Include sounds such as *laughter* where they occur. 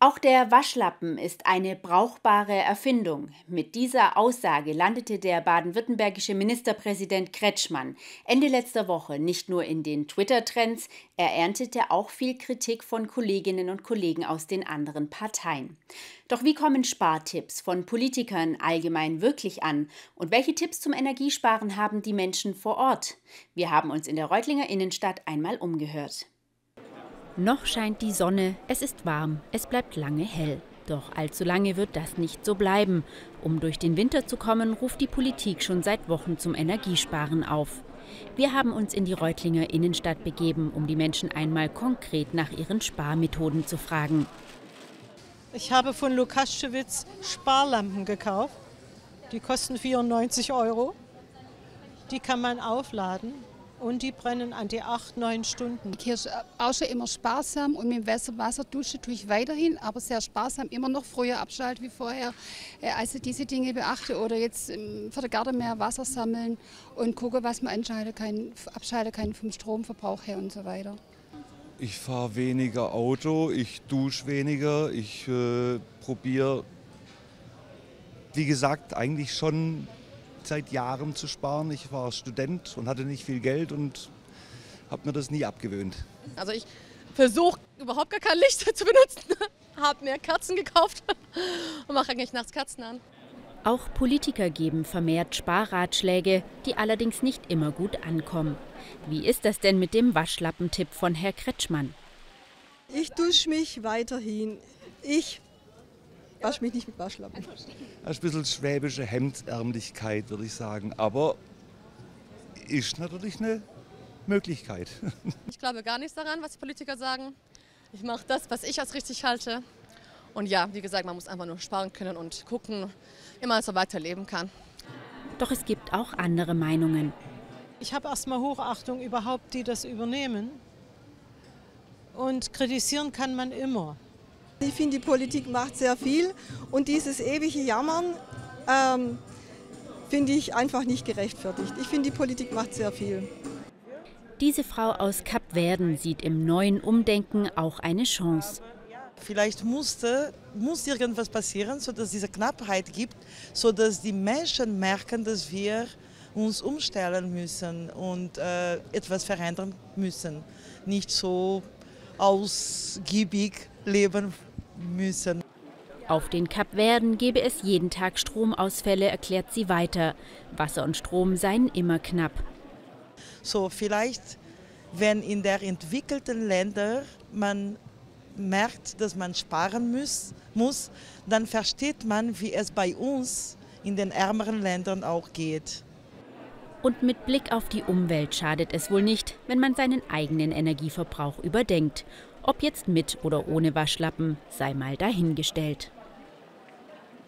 Auch der Waschlappen ist eine brauchbare Erfindung. Mit dieser Aussage landete der baden-württembergische Ministerpräsident Kretschmann Ende letzter Woche nicht nur in den Twitter-Trends, er erntete auch viel Kritik von Kolleginnen und Kollegen aus den anderen Parteien. Doch wie kommen Spartipps von Politikern allgemein wirklich an? Und welche Tipps zum Energiesparen haben die Menschen vor Ort? Wir haben uns in der Reutlinger Innenstadt einmal umgehört. Noch scheint die Sonne, es ist warm, es bleibt lange hell. Doch allzu lange wird das nicht so bleiben. Um durch den Winter zu kommen, ruft die Politik schon seit Wochen zum Energiesparen auf. Wir haben uns in die Reutlinger Innenstadt begeben, um die Menschen einmal konkret nach ihren Sparmethoden zu fragen. Ich habe von Lukaschewitz Sparlampen gekauft. Die kosten 94 Euro. Die kann man aufladen und die brennen an die acht, neun Stunden. Hier ist auch schon immer sparsam und mit Wasser, Wasser dusche tue ich weiterhin, aber sehr sparsam, immer noch früher abschalten wie vorher. Äh, also diese Dinge beachte oder jetzt ähm, für den Garten mehr Wasser sammeln und gucke, was man entscheiden kann, abschalten kann vom Stromverbrauch her und so weiter. Ich fahre weniger Auto, ich dusche weniger, ich äh, probiere, wie gesagt, eigentlich schon seit Jahren zu sparen. Ich war Student und hatte nicht viel Geld und habe mir das nie abgewöhnt. Also ich versuche überhaupt gar kein Licht *laughs* zu benutzen, habe mir Kerzen gekauft und mache eigentlich nachts Kerzen an. Auch Politiker geben vermehrt Sparratschläge, die allerdings nicht immer gut ankommen. Wie ist das denn mit dem Waschlappentipp von Herr Kretschmann? Ich dusche mich weiterhin. Ich wasche mich nicht mit Waschlappen. Das ist ein bisschen schwäbische Hemdärmlichkeit, würde ich sagen. Aber ist natürlich eine Möglichkeit. *laughs* Ich glaube gar nichts daran, was die Politiker sagen. Ich mache das, was ich als richtig halte. Und ja, wie gesagt, man muss einfach nur sparen können und gucken, wie man so weiterleben kann. Doch es gibt auch andere Meinungen. Ich habe erstmal Hochachtung überhaupt, die das übernehmen. Und kritisieren kann man immer. Ich finde, die Politik macht sehr viel und dieses ewige Jammern ähm, finde ich einfach nicht gerechtfertigt. Ich finde, die Politik macht sehr viel. Diese Frau aus Kapverden sieht im neuen Umdenken auch eine Chance. Vielleicht musste, muss irgendwas passieren, sodass es diese Knappheit gibt, sodass die Menschen merken, dass wir uns umstellen müssen und äh, etwas verändern müssen. Nicht so ausgiebig leben müssen. Auf den Kapverden gebe es jeden Tag Stromausfälle, erklärt sie weiter. Wasser und Strom seien immer knapp. So vielleicht, wenn in der entwickelten Länder man merkt, dass man sparen muss, muss, dann versteht man, wie es bei uns in den ärmeren Ländern auch geht. Und mit Blick auf die Umwelt schadet es wohl nicht, wenn man seinen eigenen Energieverbrauch überdenkt ob jetzt mit oder ohne Waschlappen, sei mal dahingestellt.